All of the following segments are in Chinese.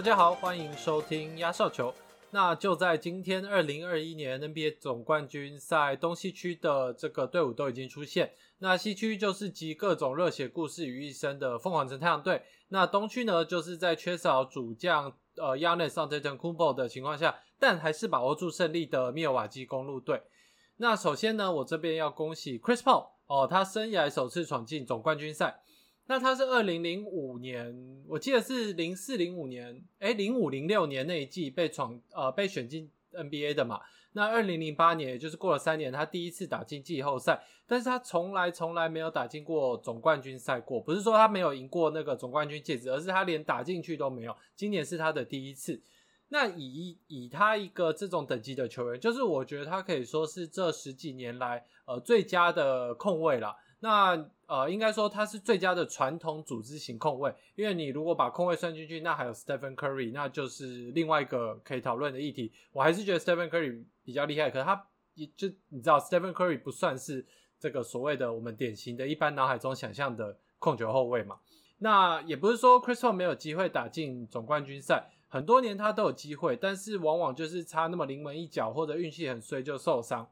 大家好，欢迎收听压哨球。那就在今天，二零二一年 NBA 总冠军赛东西区的这个队伍都已经出现。那西区就是集各种热血故事于一身的凤凰城太阳队。那东区呢，就是在缺少主将呃 Yanis a n t e t o k u m b o 的情况下，但还是把握住胜利的密尔瓦基公路队。那首先呢，我这边要恭喜 Chris Paul 哦，他生涯首次闯进总冠军赛。那他是二零零五年，我记得是零四零五年，哎，零五零六年那一季被闯呃被选进 NBA 的嘛。那二零零八年，也就是过了三年，他第一次打进季后赛，但是他从来从来没有打进过总冠军赛过。不是说他没有赢过那个总冠军戒指，而是他连打进去都没有。今年是他的第一次。那以以他一个这种等级的球员，就是我觉得他可以说是这十几年来呃最佳的控卫了。那呃，应该说他是最佳的传统组织型控卫，因为你如果把控卫算进去，那还有 Stephen Curry，那就是另外一个可以讨论的议题。我还是觉得 Stephen Curry 比较厉害，可是他也就你知道，Stephen Curry 不算是这个所谓的我们典型的一般脑海中想象的控球后卫嘛。那也不是说 Crystal 没有机会打进总冠军赛，很多年他都有机会，但是往往就是差那么临门一脚，或者运气很衰就受伤。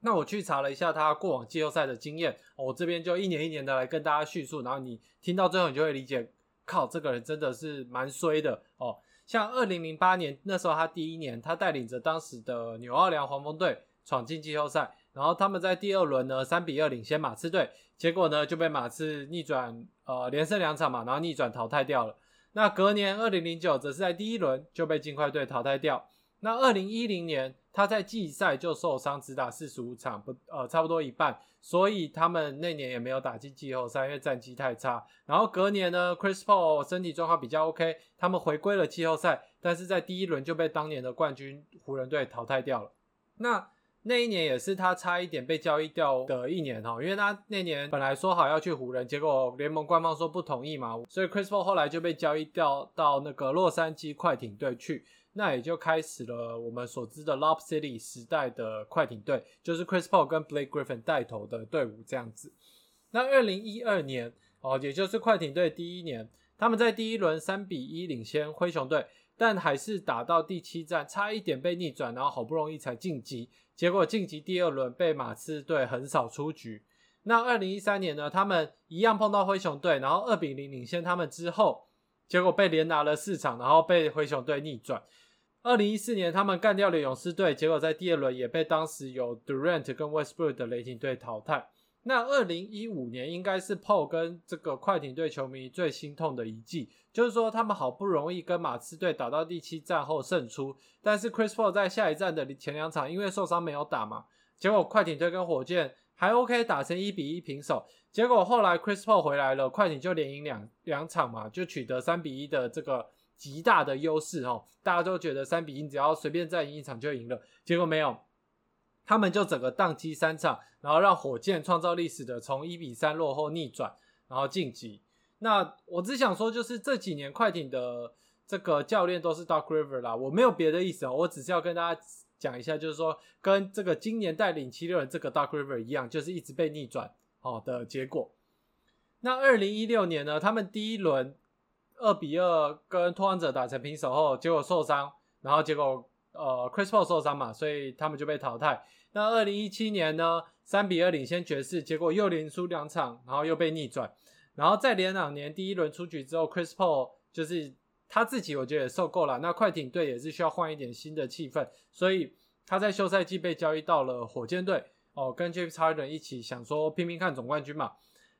那我去查了一下他过往季后赛的经验，我这边就一年一年的来跟大家叙述，然后你听到最后，你就会理解，靠，这个人真的是蛮衰的哦。像二零零八年那时候，他第一年，他带领着当时的纽奥良黄蜂队闯进季后赛，然后他们在第二轮呢三比二领先马刺队，结果呢就被马刺逆转，呃连胜两场嘛，然后逆转淘汰掉了。那隔年二零零九则是在第一轮就被金块队淘汰掉。那二零一零年。他在季赛就受伤，只打四十五场，不呃差不多一半，所以他们那年也没有打进季后赛，因为战绩太差。然后隔年呢，Chris Paul 身体状况比较 OK，他们回归了季后赛，但是在第一轮就被当年的冠军湖人队淘汰掉了。那那一年也是他差一点被交易掉的一年哈，因为他那年本来说好要去湖人，结果联盟官方说不同意嘛，所以 Chris Paul 后来就被交易掉到那个洛杉矶快艇队去。那也就开始了我们所知的 Lob City 时代的快艇队，就是 Chris Paul 跟 Blake Griffin 带头的队伍这样子。那二零一二年哦，也就是快艇队第一年，他们在第一轮三比一领先灰熊队，但还是打到第七战，差一点被逆转，然后好不容易才晋级，结果晋级第二轮被马刺队横扫出局。那二零一三年呢，他们一样碰到灰熊队，然后二比零领先他们之后，结果被连拿了四场，然后被灰熊队逆转。二零一四年，他们干掉了勇士队，结果在第二轮也被当时有 Durant 跟 Westbrook 的雷霆队淘汰。那二零一五年应该是 Paul 跟这个快艇队球迷最心痛的一季，就是说他们好不容易跟马刺队打到第七战后胜出，但是 Chris Paul 在下一站的前两场因为受伤没有打嘛，结果快艇队跟火箭还 OK 打成一比一平手，结果后来 Chris Paul 回来了，快艇就连赢两两场嘛，就取得三比一的这个。极大的优势哦，大家都觉得三比一只要随便再赢一场就赢了，结果没有，他们就整个宕机三场，然后让火箭创造历史的从一比三落后逆转，然后晋级。那我只想说，就是这几年快艇的这个教练都是 Doc River 啦，我没有别的意思哦，我只是要跟大家讲一下，就是说跟这个今年带领七六人这个 Doc River 一样，就是一直被逆转好的结果。那二零一六年呢，他们第一轮。二比二跟拓荒者打成平手后，结果受伤，然后结果呃，Chris Paul 受伤嘛，所以他们就被淘汰。那二零一七年呢，三比二领先爵士，结果又连输两场，然后又被逆转。然后再连两年第一轮出局之后，Chris Paul 就是他自己，我觉得也受够了。那快艇队也是需要换一点新的气氛，所以他在休赛季被交易到了火箭队哦，跟 James Harden 一起想说拼拼看总冠军嘛。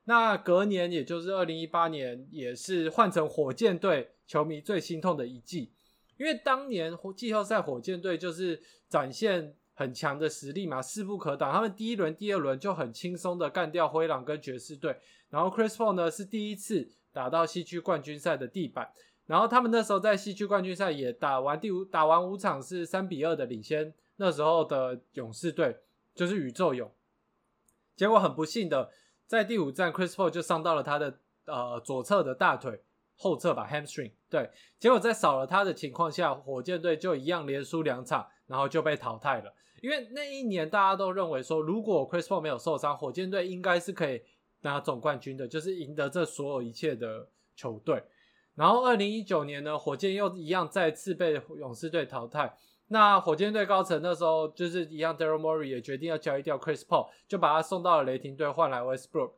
那隔年，也就是二零一八年，也是换成火箭队球迷最心痛的一季，因为当年季后赛火箭队就是展现很强的实力嘛，势不可挡。他们第一轮、第二轮就很轻松的干掉灰狼跟爵士队，然后 Chris Paul 呢是第一次打到西区冠军赛的地板，然后他们那时候在西区冠军赛也打完第五打完五场是三比二的领先，那时候的勇士队就是宇宙勇，结果很不幸的。在第五站，Chris Paul 就伤到了他的呃左侧的大腿后侧吧，hamstring。对，结果在少了他的情况下，火箭队就一样连输两场，然后就被淘汰了。因为那一年大家都认为说，如果 Chris Paul 没有受伤，火箭队应该是可以拿总冠军的，就是赢得这所有一切的球队。然后二零一九年呢，火箭又一样再次被勇士队淘汰。那火箭队高层那时候就是一样，Daryl Morey 也决定要交易掉 Chris Paul，就把他送到了雷霆队，换来 Westbrook。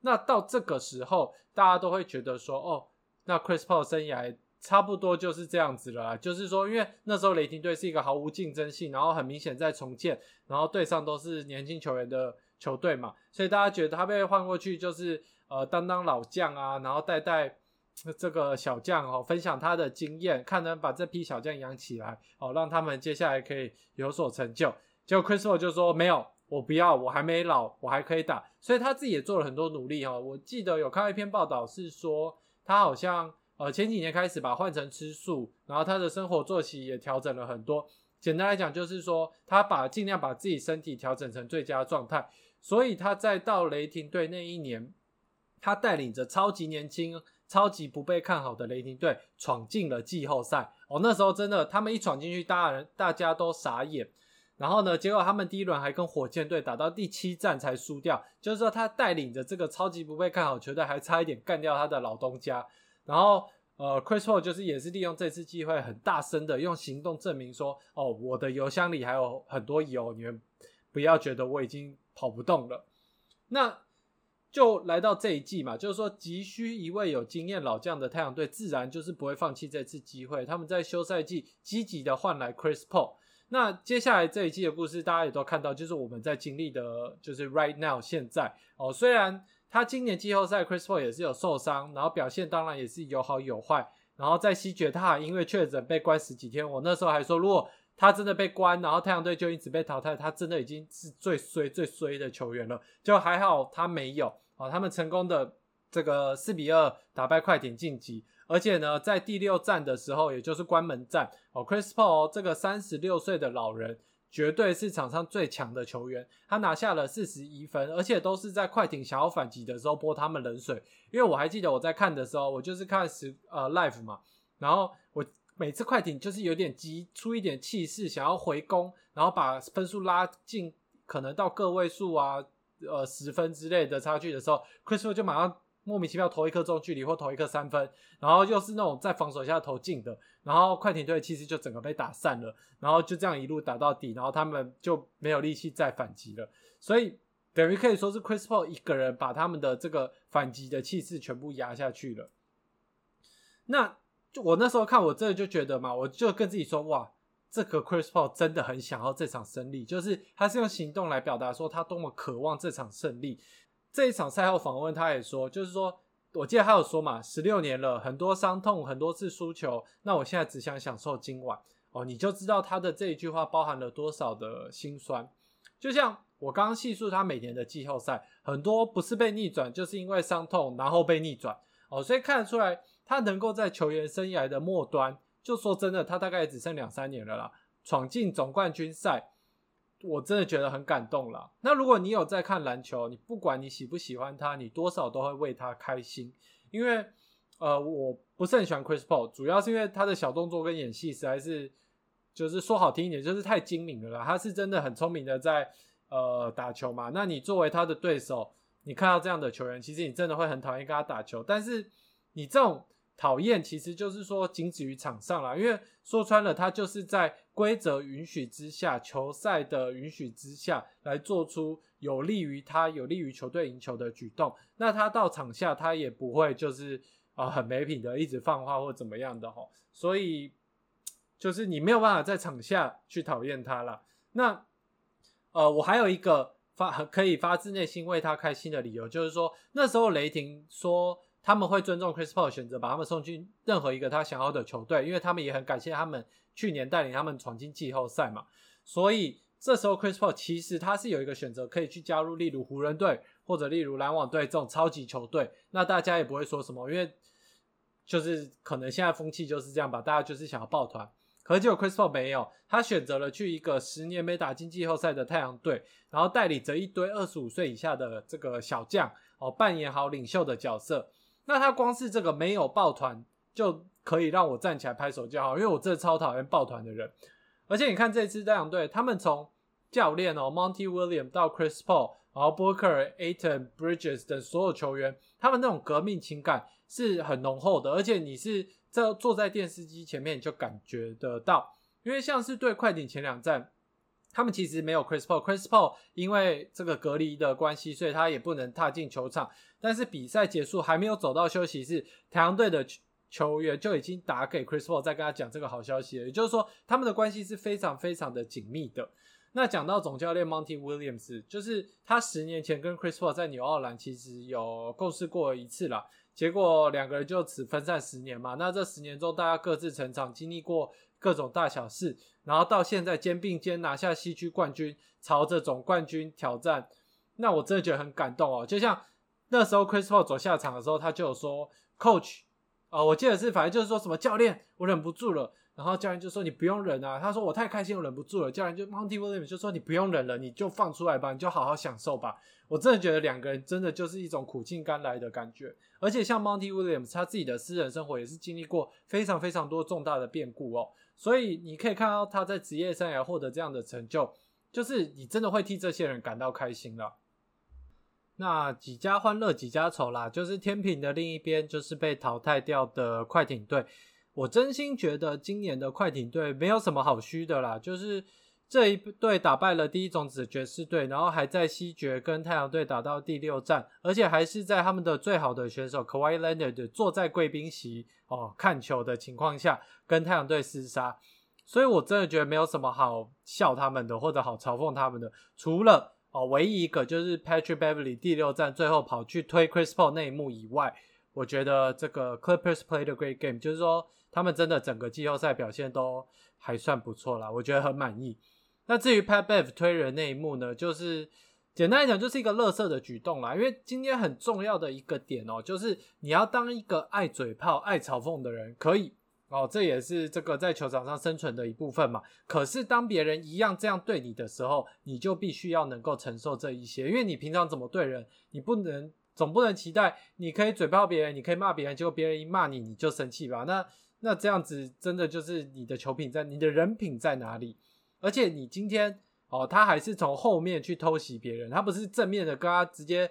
那到这个时候，大家都会觉得说，哦，那 Chris Paul 生涯差不多就是这样子了。就是说，因为那时候雷霆队是一个毫无竞争性，然后很明显在重建，然后队上都是年轻球员的球队嘛，所以大家觉得他被换过去就是呃当当老将啊，然后带带。这个小将哦，分享他的经验，看能把这批小将养起来哦，让他们接下来可以有所成就。结果 Chris Paul 就说没有，我不要，我还没老，我还可以打。所以他自己也做了很多努力哈。我记得有看到一篇报道是说，他好像呃前几年开始把换成吃素，然后他的生活作息也调整了很多。简单来讲就是说，他把尽量把自己身体调整成最佳状态。所以他在到雷霆队那一年，他带领着超级年轻。超级不被看好的雷霆队闯进了季后赛哦，那时候真的，他们一闯进去，大人大家都傻眼。然后呢，结果他们第一轮还跟火箭队打到第七战才输掉，就是说他带领着这个超级不被看好球队，还差一点干掉他的老东家。然后呃，Chris Paul 就是也是利用这次机会，很大声的用行动证明说，哦，我的油箱里还有很多油，你们不要觉得我已经跑不动了。那。就来到这一季嘛，就是说急需一位有经验老将的太阳队，自然就是不会放弃这次机会。他们在休赛季积极的换来 Chris Paul。那接下来这一季的故事，大家也都看到，就是我们在经历的，就是 right now 现在哦。虽然他今年季后赛 Chris Paul 也是有受伤，然后表现当然也是有好有坏。然后在西决他因为确诊被关十几天，我那时候还说，如果他真的被关，然后太阳队就一直被淘汰，他真的已经是最衰最衰的球员了。就还好他没有。哦，他们成功的这个四比二打败快艇晋级，而且呢，在第六战的时候，也就是关门战，哦，Chris Paul 这个三十六岁的老人，绝对是场上最强的球员，他拿下了四十一分，而且都是在快艇想要反击的时候泼他们冷水。因为我还记得我在看的时候，我就是看实呃 live 嘛，然后我每次快艇就是有点急出一点气势，想要回攻，然后把分数拉近，可能到个位数啊。呃，十分之类的差距的时候，Chris Paul 就马上莫名其妙投一颗中距离或投一颗三分，然后又是那种在防守下投进的，然后快艇队其实就整个被打散了，然后就这样一路打到底，然后他们就没有力气再反击了，所以等于可以说是 Chris Paul 一个人把他们的这个反击的气势全部压下去了。那我那时候看，我真的就觉得嘛，我就跟自己说，哇。这个 Chris Paul 真的很想要这场胜利，就是他是用行动来表达说他多么渴望这场胜利。这一场赛后访问，他也说，就是说，我记得他有说嘛，十六年了，很多伤痛，很多次输球，那我现在只想享受今晚。哦，你就知道他的这一句话包含了多少的心酸。就像我刚刚细数他每年的季后赛，很多不是被逆转，就是因为伤痛然后被逆转。哦，所以看得出来，他能够在球员生涯的末端。就说真的，他大概也只剩两三年了啦，闯进总冠军赛，我真的觉得很感动了。那如果你有在看篮球，你不管你喜不喜欢他，你多少都会为他开心。因为呃，我不是很喜欢 Chris Paul，主要是因为他的小动作跟演戏实在是，就是说好听一点，就是太精明了啦。他是真的很聪明的在呃打球嘛。那你作为他的对手，你看到这样的球员，其实你真的会很讨厌跟他打球。但是你这种。讨厌其实就是说仅止于场上了，因为说穿了，他就是在规则允许之下、球赛的允许之下来做出有利于他、有利于球队赢球的举动。那他到场下，他也不会就是啊很没品的一直放话或怎么样的吼。所以就是你没有办法在场下去讨厌他了。那呃，我还有一个发可以发自内心为他开心的理由，就是说那时候雷霆说。他们会尊重 Chris Paul 选择把他们送去任何一个他想要的球队，因为他们也很感谢他们去年带领他们闯进季后赛嘛。所以这时候 Chris Paul 其实他是有一个选择，可以去加入例如湖人队或者例如篮网队这种超级球队，那大家也不会说什么，因为就是可能现在风气就是这样吧，大家就是想要抱团。可是结果 Chris Paul 没有，他选择了去一个十年没打进季后赛的太阳队，然后带领着一堆二十五岁以下的这个小将哦，扮演好领袖的角色。那他光是这个没有抱团就可以让我站起来拍手叫好，因为我真超讨厌抱团的人。而且你看这支太阳队，他们从教练哦 Monty William 到 Chris Paul 然后 Booker、Aton、Bridges 等所有球员，他们那种革命情感是很浓厚的，而且你是在坐在电视机前面你就感觉得到，因为像是对快艇前两站。他们其实没有 Chris Paul，Chris Paul 因为这个隔离的关系，所以他也不能踏进球场。但是比赛结束还没有走到休息室，太阳队的球员就已经打给 Chris Paul，在跟他讲这个好消息了。也就是说，他们的关系是非常非常的紧密的。那讲到总教练 Monty Williams，就是他十年前跟 Chris Paul 在纽奥兰其实有共事过一次了，结果两个人就此分散十年嘛。那这十年中，大家各自成长，经历过。各种大小事，然后到现在肩并肩拿下西区冠军，朝着总冠军挑战，那我真的觉得很感动哦。就像那时候 Chris Paul 走下场的时候，他就有说，Coach，啊，我记得是反正就是说什么教练，我忍不住了。然后教练就说：“你不用忍啊。”他说：“我太开心，我忍不住了。”教练就 Monty Williams 就说：“你不用忍了，你就放出来吧，你就好好享受吧。”我真的觉得两个人真的就是一种苦尽甘来的感觉。而且像 Monty Williams，他自己的私人生活也是经历过非常非常多重大的变故哦。所以你可以看到他在职业生涯获得这样的成就，就是你真的会替这些人感到开心了。那几家欢乐几家愁啦，就是天平的另一边，就是被淘汰掉的快艇队。我真心觉得今年的快艇队没有什么好虚的啦，就是这一队打败了第一种子爵士队，然后还在西决跟太阳队打到第六战，而且还是在他们的最好的选手 Kawhi Leonard 坐在贵宾席哦看球的情况下跟太阳队厮杀，所以我真的觉得没有什么好笑他们的或者好嘲讽他们的，除了哦唯一一个就是 Patrick Beverly 第六战最后跑去推 Chris Paul 那一幕以外，我觉得这个 Clippers played a great game，就是说。他们真的整个季后赛表现都还算不错啦，我觉得很满意。那至于 Pat Bev 推人那一幕呢，就是简单来讲就是一个乐色的举动啦。因为今天很重要的一个点哦，就是你要当一个爱嘴炮、爱嘲讽的人，可以哦，这也是这个在球场上生存的一部分嘛。可是当别人一样这样对你的时候，你就必须要能够承受这一些，因为你平常怎么对人，你不能总不能期待你可以嘴炮别人，你可以骂别人，结果别人一骂你你就生气吧？那那这样子真的就是你的球品在，你的人品在哪里？而且你今天哦，他还是从后面去偷袭别人，他不是正面的跟他直接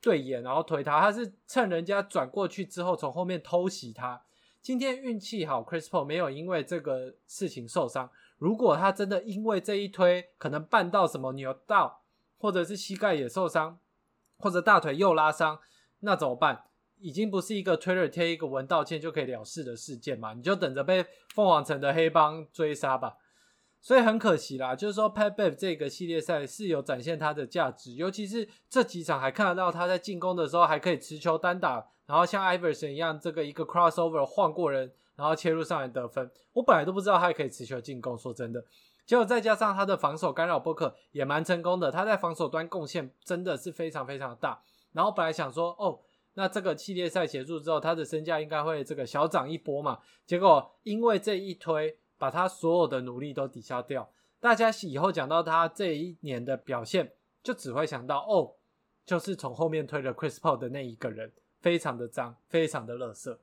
对眼，然后推他，他是趁人家转过去之后从后面偷袭他。今天运气好，Chris Paul 没有因为这个事情受伤。如果他真的因为这一推可能绊到什么扭到，或者是膝盖也受伤，或者大腿又拉伤，那怎么办？已经不是一个 Twitter 贴一个文道歉就可以了事的事件嘛？你就等着被凤凰城的黑帮追杀吧。所以很可惜啦，就是说 Pat Bev 这个系列赛是有展现他的价值，尤其是这几场还看得到他在进攻的时候还可以持球单打，然后像 Iverson 一样这个一个 crossover 晃过人，然后切入上来得分。我本来都不知道他还可以持球进攻，说真的。结果再加上他的防守干扰，Book 也蛮成功的，他在防守端贡献真的是非常非常大。然后本来想说哦。那这个系列赛结束之后，他的身价应该会这个小涨一波嘛？结果因为这一推，把他所有的努力都抵消掉。大家以后讲到他这一年的表现，就只会想到哦，就是从后面推了 Chris Paul 的那一个人，非常的脏，非常的乐色。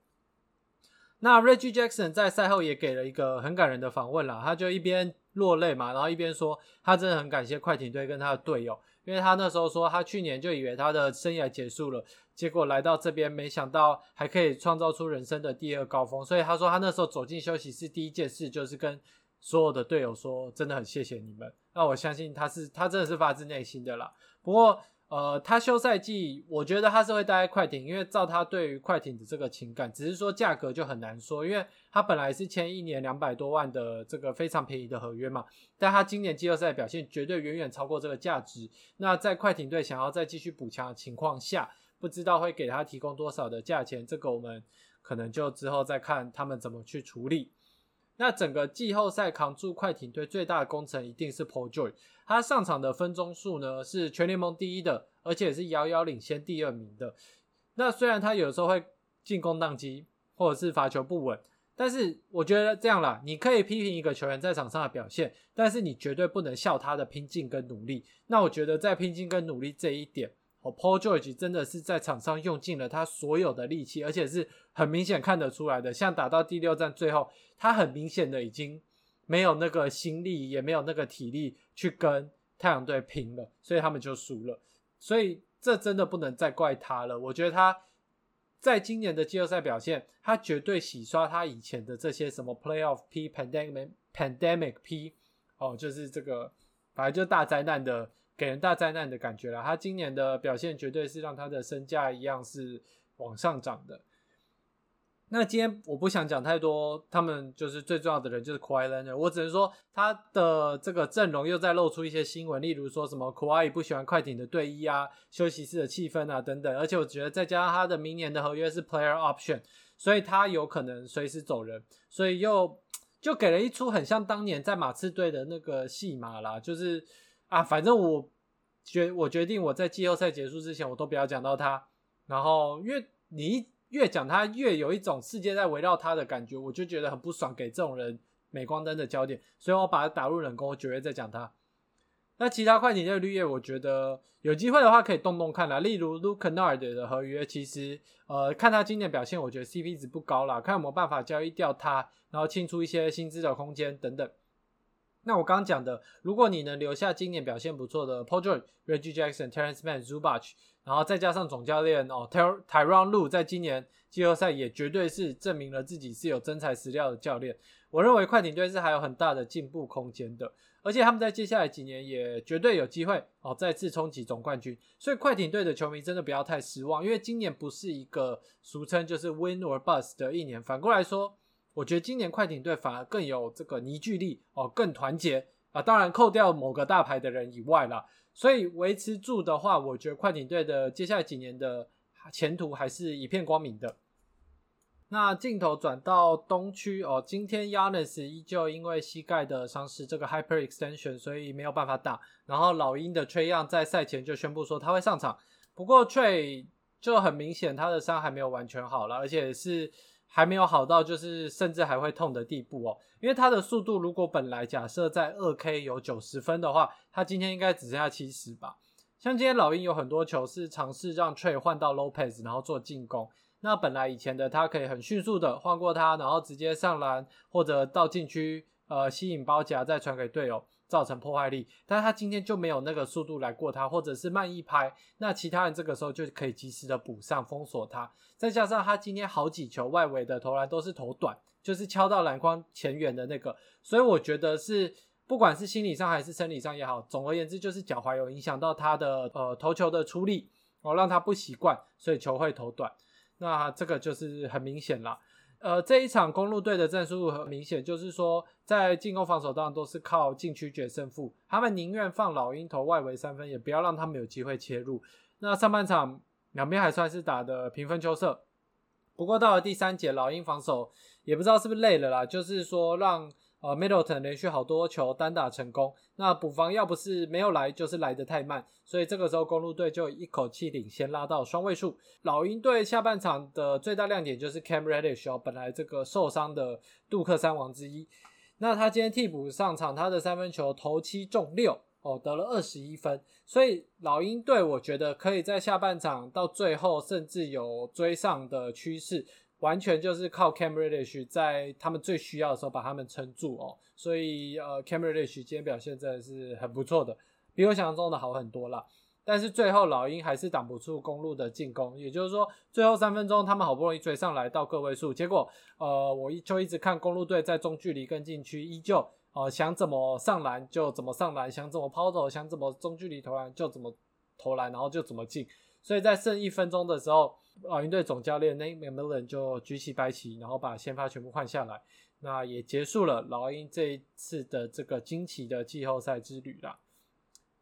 那 Reggie Jackson 在赛后也给了一个很感人的访问啦，他就一边落泪嘛，然后一边说他真的很感谢快艇队跟他的队友。因为他那时候说，他去年就以为他的生涯结束了，结果来到这边，没想到还可以创造出人生的第二高峰。所以他说，他那时候走进休息室，第一件事就是跟所有的队友说，真的很谢谢你们。那我相信他是，他真的是发自内心的啦。不过。呃，他休赛季，我觉得他是会待在快艇，因为照他对于快艇的这个情感，只是说价格就很难说，因为他本来是签一年两百多万的这个非常便宜的合约嘛，但他今年季后赛表现绝对远远超过这个价值。那在快艇队想要再继续补强的情况下，不知道会给他提供多少的价钱，这个我们可能就之后再看他们怎么去处理。那整个季后赛扛住快艇队最大的功臣一定是 Paul George，他上场的分钟数呢是全联盟第一的，而且是遥遥领先第二名的。那虽然他有时候会进攻宕机或者是罚球不稳，但是我觉得这样啦，你可以批评一个球员在场上的表现，但是你绝对不能笑他的拼劲跟努力。那我觉得在拼劲跟努力这一点。Paul George 真的是在场上用尽了他所有的力气，而且是很明显看得出来的。像打到第六战最后，他很明显的已经没有那个心力，也没有那个体力去跟太阳队拼了，所以他们就输了。所以这真的不能再怪他了。我觉得他在今年的季后赛表现，他绝对洗刷他以前的这些什么 Playoff P、Pandemic Pandemic P，哦，就是这个反正就大灾难的，给人大灾难的感觉了。他今年的表现绝对是让他的身价一样是往上涨的。那今天我不想讲太多，他们就是最重要的人就是 Kawhi Leonard，我只能说他的这个阵容又在露出一些新闻，例如说什么 Kawhi 不喜欢快艇的队衣啊、休息室的气氛啊等等，而且我觉得再加上他的明年的合约是 Player Option，所以他有可能随时走人，所以又就给了一出很像当年在马刺队的那个戏码啦，就是啊，反正我决我决定我在季后赛结束之前我都不要讲到他，然后因为你。越讲他越有一种世界在围绕他的感觉，我就觉得很不爽，给这种人镁光灯的焦点，所以我把他打入冷宫，我九月再讲他。那其他快艇的绿叶，我觉得有机会的话可以动动看啦。例如 Luke Nard 的合约，其实呃看他今年表现，我觉得 CP 值不高啦，看有没有办法交易掉他，然后清出一些薪资的空间等等。那我刚刚讲的，如果你能留下今年表现不错的 Paul George、Reggie Jackson、Terrence Mann、Zubac。然后再加上总教练哦 Tyron Lu 在今年季后赛也绝对是证明了自己是有真材实料的教练。我认为快艇队是还有很大的进步空间的，而且他们在接下来几年也绝对有机会哦再次冲击总冠军。所以快艇队的球迷真的不要太失望，因为今年不是一个俗称就是 Win or Bust 的一年。反过来说，我觉得今年快艇队反而更有这个凝聚力哦，更团结啊。当然扣掉某个大牌的人以外啦。所以维持住的话，我觉得快艇队的接下来几年的前途还是一片光明的。那镜头转到东区哦，今天 Yanis 依旧因为膝盖的伤势，这个 hyper extension，所以没有办法打。然后老鹰的 Tre 在赛前就宣布说他会上场，不过 Tre 就很明显他的伤还没有完全好了，而且是。还没有好到就是甚至还会痛的地步哦，因为他的速度如果本来假设在二 K 有九十分的话，他今天应该只剩下七十吧。像今天老鹰有很多球是尝试让 Trey 换到 Lopez，然后做进攻。那本来以前的他可以很迅速的换过他，然后直接上篮或者到禁区呃吸引包夹再传给队友。造成破坏力，但他今天就没有那个速度来过他，或者是慢一拍，那其他人这个时候就可以及时的补上封锁他。再加上他今天好几球外围的投篮都是投短，就是敲到篮筐前缘的那个，所以我觉得是不管是心理上还是生理上也好，总而言之就是脚踝有影响到他的呃投球的出力，哦让他不习惯，所以球会投短。那这个就是很明显了。呃，这一场公路队的战术很明显，就是说在进攻防守当中都是靠禁区决胜负，他们宁愿放老鹰投外围三分，也不要让他们有机会切入。那上半场两边还算是打的平分秋色，不过到了第三节，老鹰防守也不知道是不是累了啦，就是说让。呃，Middleton 连续好多球单打成功，那补防要不是没有来，就是来的太慢，所以这个时候公路队就一口气领先拉到双位数。老鹰队下半场的最大亮点就是 Cam Reddish 哦，本来这个受伤的杜克三王之一，那他今天替补上场，他的三分球投七中六哦，得了二十一分，所以老鹰队我觉得可以在下半场到最后甚至有追上的趋势。完全就是靠 Cam Reddish 在他们最需要的时候把他们撑住哦，所以呃 Cam Reddish 今天表现真的是很不错的，比我想象中的好很多啦。但是最后老鹰还是挡不住公路的进攻，也就是说最后三分钟他们好不容易追上来到个位数，结果呃我就一直看公路队在中距离跟禁区依旧呃想怎么上篮就怎么上篮，想怎么抛投想怎么中距离投篮就怎么投篮，然后就怎么进。所以在剩一分钟的时候。老鹰队总教练 Nate McMillan 就举起白旗，然后把先发全部换下来，那也结束了老鹰这一次的这个惊奇的季后赛之旅啦。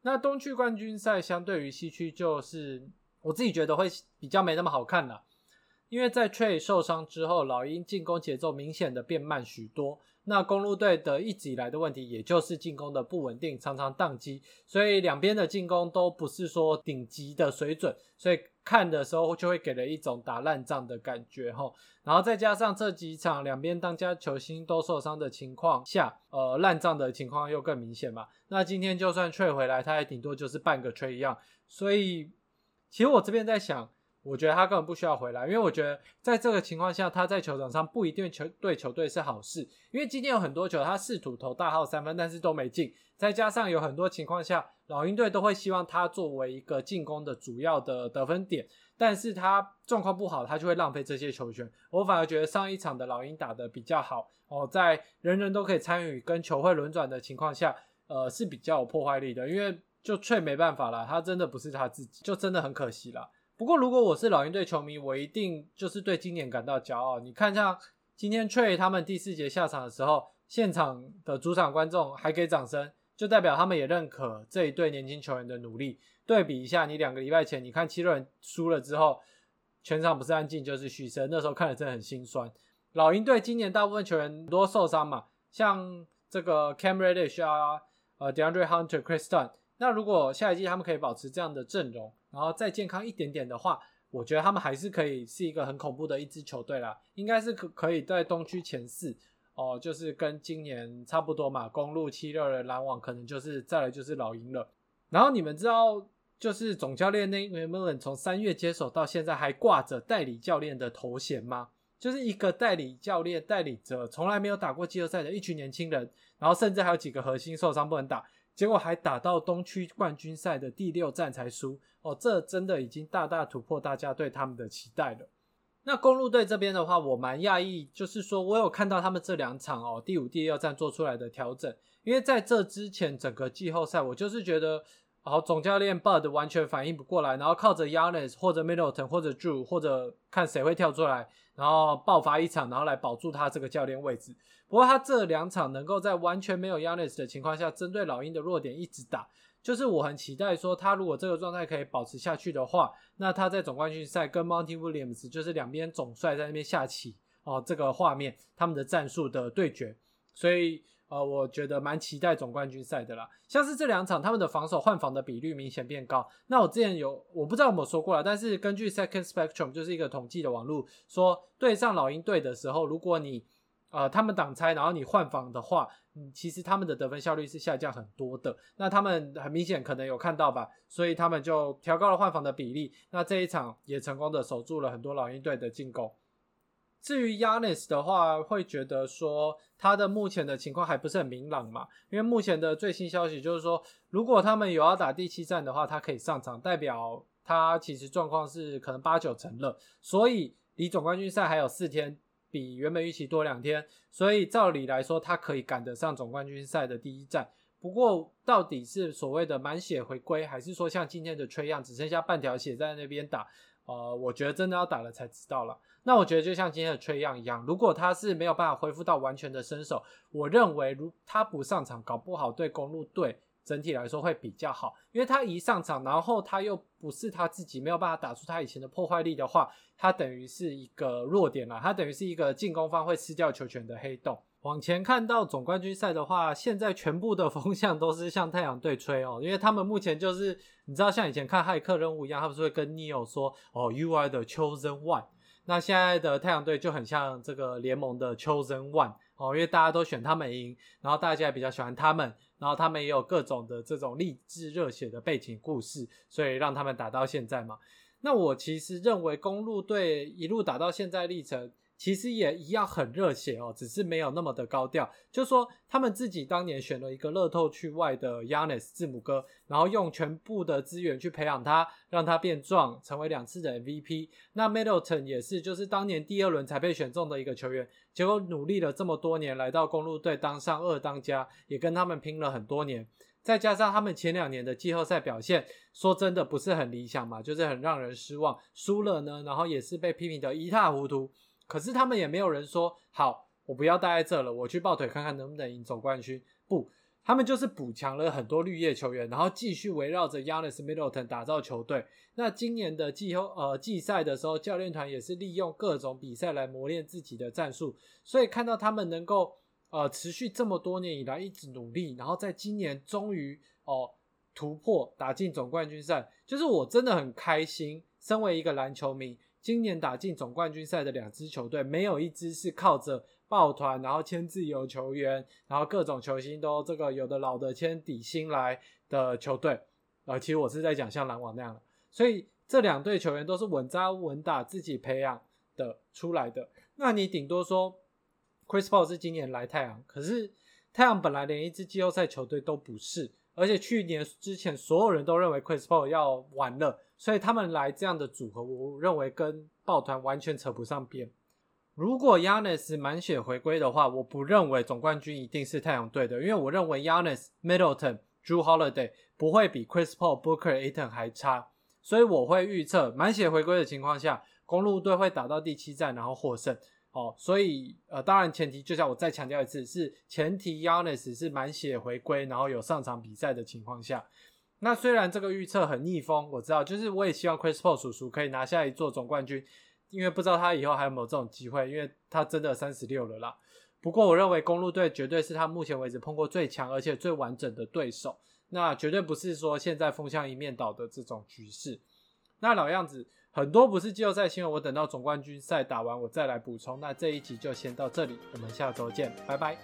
那东区冠军赛相对于西区，就是我自己觉得会比较没那么好看了，因为在 Trey 受伤之后，老鹰进攻节奏明显的变慢许多。那公路队的一直以来的问题，也就是进攻的不稳定，常常宕机，所以两边的进攻都不是说顶级的水准，所以看的时候就会给人一种打烂仗的感觉哈。然后再加上这几场两边当家球星都受伤的情况下，呃，烂仗的情况又更明显嘛。那今天就算吹回来，他也顶多就是半个吹一样。所以其实我这边在想，我觉得他根本不需要回来，因为我觉得在这个情况下，他在球场上不一定球对球队是好事。因为今天有很多球，他试图投大号三分，但是都没进。再加上有很多情况下，老鹰队都会希望他作为一个进攻的主要的得分点，但是他状况不好，他就会浪费这些球权。我反而觉得上一场的老鹰打的比较好哦，在人人都可以参与跟球会轮转的情况下，呃是比较有破坏力的。因为就翠没办法了，他真的不是他自己，就真的很可惜了。不过，如果我是老鹰队球迷，我一定就是对今年感到骄傲。你看，像今天 Trey 他们第四节下场的时候，现场的主场观众还给掌声，就代表他们也认可这一对年轻球员的努力。对比一下，你两个礼拜前，你看七六人输了之后，全场不是安静就是嘘声，那时候看了真的很心酸。老鹰队今年大部分球员都受伤嘛，像这个 Cam Reddish 啊，呃，DeAndre Hunter、Chris Dunn。那如果下一季他们可以保持这样的阵容，然后再健康一点点的话，我觉得他们还是可以是一个很恐怖的一支球队啦，应该是可可以在东区前四哦，就是跟今年差不多嘛。公路七六的篮网可能就是再来就是老鹰了。然后你们知道，就是总教练那 m e l o n 从三月接手到现在还挂着代理教练的头衔吗？就是一个代理教练代理着从来没有打过季后赛的一群年轻人，然后甚至还有几个核心受伤不能打。结果还打到东区冠军赛的第六战才输哦，这真的已经大大突破大家对他们的期待了。那公路队这边的话，我蛮讶异，就是说我有看到他们这两场哦，第五、第六战做出来的调整，因为在这之前整个季后赛，我就是觉得。然后总教练 Bud 完全反应不过来，然后靠着 Yanis 或者 Middleton 或者 Drew 或者看谁会跳出来，然后爆发一场，然后来保住他这个教练位置。不过他这两场能够在完全没有 Yanis 的情况下，针对老鹰的弱点一直打，就是我很期待说他如果这个状态可以保持下去的话，那他在总冠军赛跟 Monty Williams 就是两边总帅在那边下棋哦，这个画面他们的战术的对决，所以。呃，我觉得蛮期待总冠军赛的啦。像是这两场，他们的防守换防的比率明显变高。那我之前有，我不知道有没有说过了，但是根据 Second Spectrum 就是一个统计的网络说，对上老鹰队的时候，如果你呃他们挡拆，然后你换防的话，嗯，其实他们的得分效率是下降很多的。那他们很明显可能有看到吧，所以他们就调高了换防的比例。那这一场也成功的守住了很多老鹰队的进攻。至于 Yanis 的话，会觉得说他的目前的情况还不是很明朗嘛？因为目前的最新消息就是说，如果他们有要打第七战的话，他可以上场，代表他其实状况是可能八九成了。所以离总冠军赛还有四天，比原本预期多两天，所以照理来说，他可以赶得上总冠军赛的第一战。不过到底是所谓的满血回归，还是说像今天的吹样只剩下半条血在那边打？呃，我觉得真的要打了才知道了。那我觉得就像今天的崔样一样，如果他是没有办法恢复到完全的身手，我认为如他不上场，搞不好对公路队整体来说会比较好，因为他一上场，然后他又不是他自己没有办法打出他以前的破坏力的话，他等于是一个弱点了，他等于是一个进攻方会吃掉球权的黑洞。往前看到总冠军赛的话，现在全部的风向都是向太阳队吹哦，因为他们目前就是你知道像以前看骇客任务一样，他不是会跟 Neo 说哦，You are the chosen one。那现在的太阳队就很像这个联盟的 chosen one 哦，因为大家都选他们赢，然后大家也比较喜欢他们，然后他们也有各种的这种励志热血的背景故事，所以让他们打到现在嘛。那我其实认为公路队一路打到现在历程。其实也一样很热血哦，只是没有那么的高调。就说他们自己当年选了一个乐透区外的 Yanis 字母哥，然后用全部的资源去培养他，让他变壮，成为两次的 MVP。那 Middleton 也是，就是当年第二轮才被选中的一个球员，结果努力了这么多年，来到公路队当上二当家，也跟他们拼了很多年。再加上他们前两年的季后赛表现，说真的不是很理想嘛，就是很让人失望。输了呢，然后也是被批评的一塌糊涂。可是他们也没有人说好，我不要待在这了，我去抱腿看看能不能赢总冠军。不，他们就是补强了很多绿叶球员，然后继续围绕着 Yanis Middleton 打造球队。那今年的季后呃季赛的时候，教练团也是利用各种比赛来磨练自己的战术。所以看到他们能够呃持续这么多年以来一直努力，然后在今年终于哦突破打进总冠军赛，就是我真的很开心。身为一个篮球迷。今年打进总冠军赛的两支球队，没有一支是靠着抱团，然后签自由球员，然后各种球星都这个有的老的签底薪来的球队。呃，其实我是在讲像篮网那样的。所以这两队球员都是稳扎稳打自己培养的出来的。那你顶多说 Chris Paul 是今年来太阳，可是太阳本来连一支季后赛球队都不是，而且去年之前所有人都认为 Chris Paul 要完了，所以他们来这样的组合，我认为跟抱团完全扯不上边。如果 Yanis 满血回归的话，我不认为总冠军一定是太阳队的，因为我认为 Yanis、Middleton、Drew Holiday 不会比 Chris Paul、Booker、Aton 还差，所以我会预测满血回归的情况下，公路队会打到第七战然后获胜。哦，所以呃，当然前提就像我再强调一次，是前提 Yanis 是满血回归，然后有上场比赛的情况下。那虽然这个预测很逆风，我知道，就是我也希望 Chris Paul 叔叔可以拿下一座总冠军。因为不知道他以后还有没有这种机会，因为他真的三十六了啦。不过我认为公路队绝对是他目前为止碰过最强而且最完整的对手，那绝对不是说现在风向一面倒的这种局势。那老样子，很多不是季后赛新闻，我等到总冠军赛打完我再来补充。那这一集就先到这里，我们下周见，拜拜。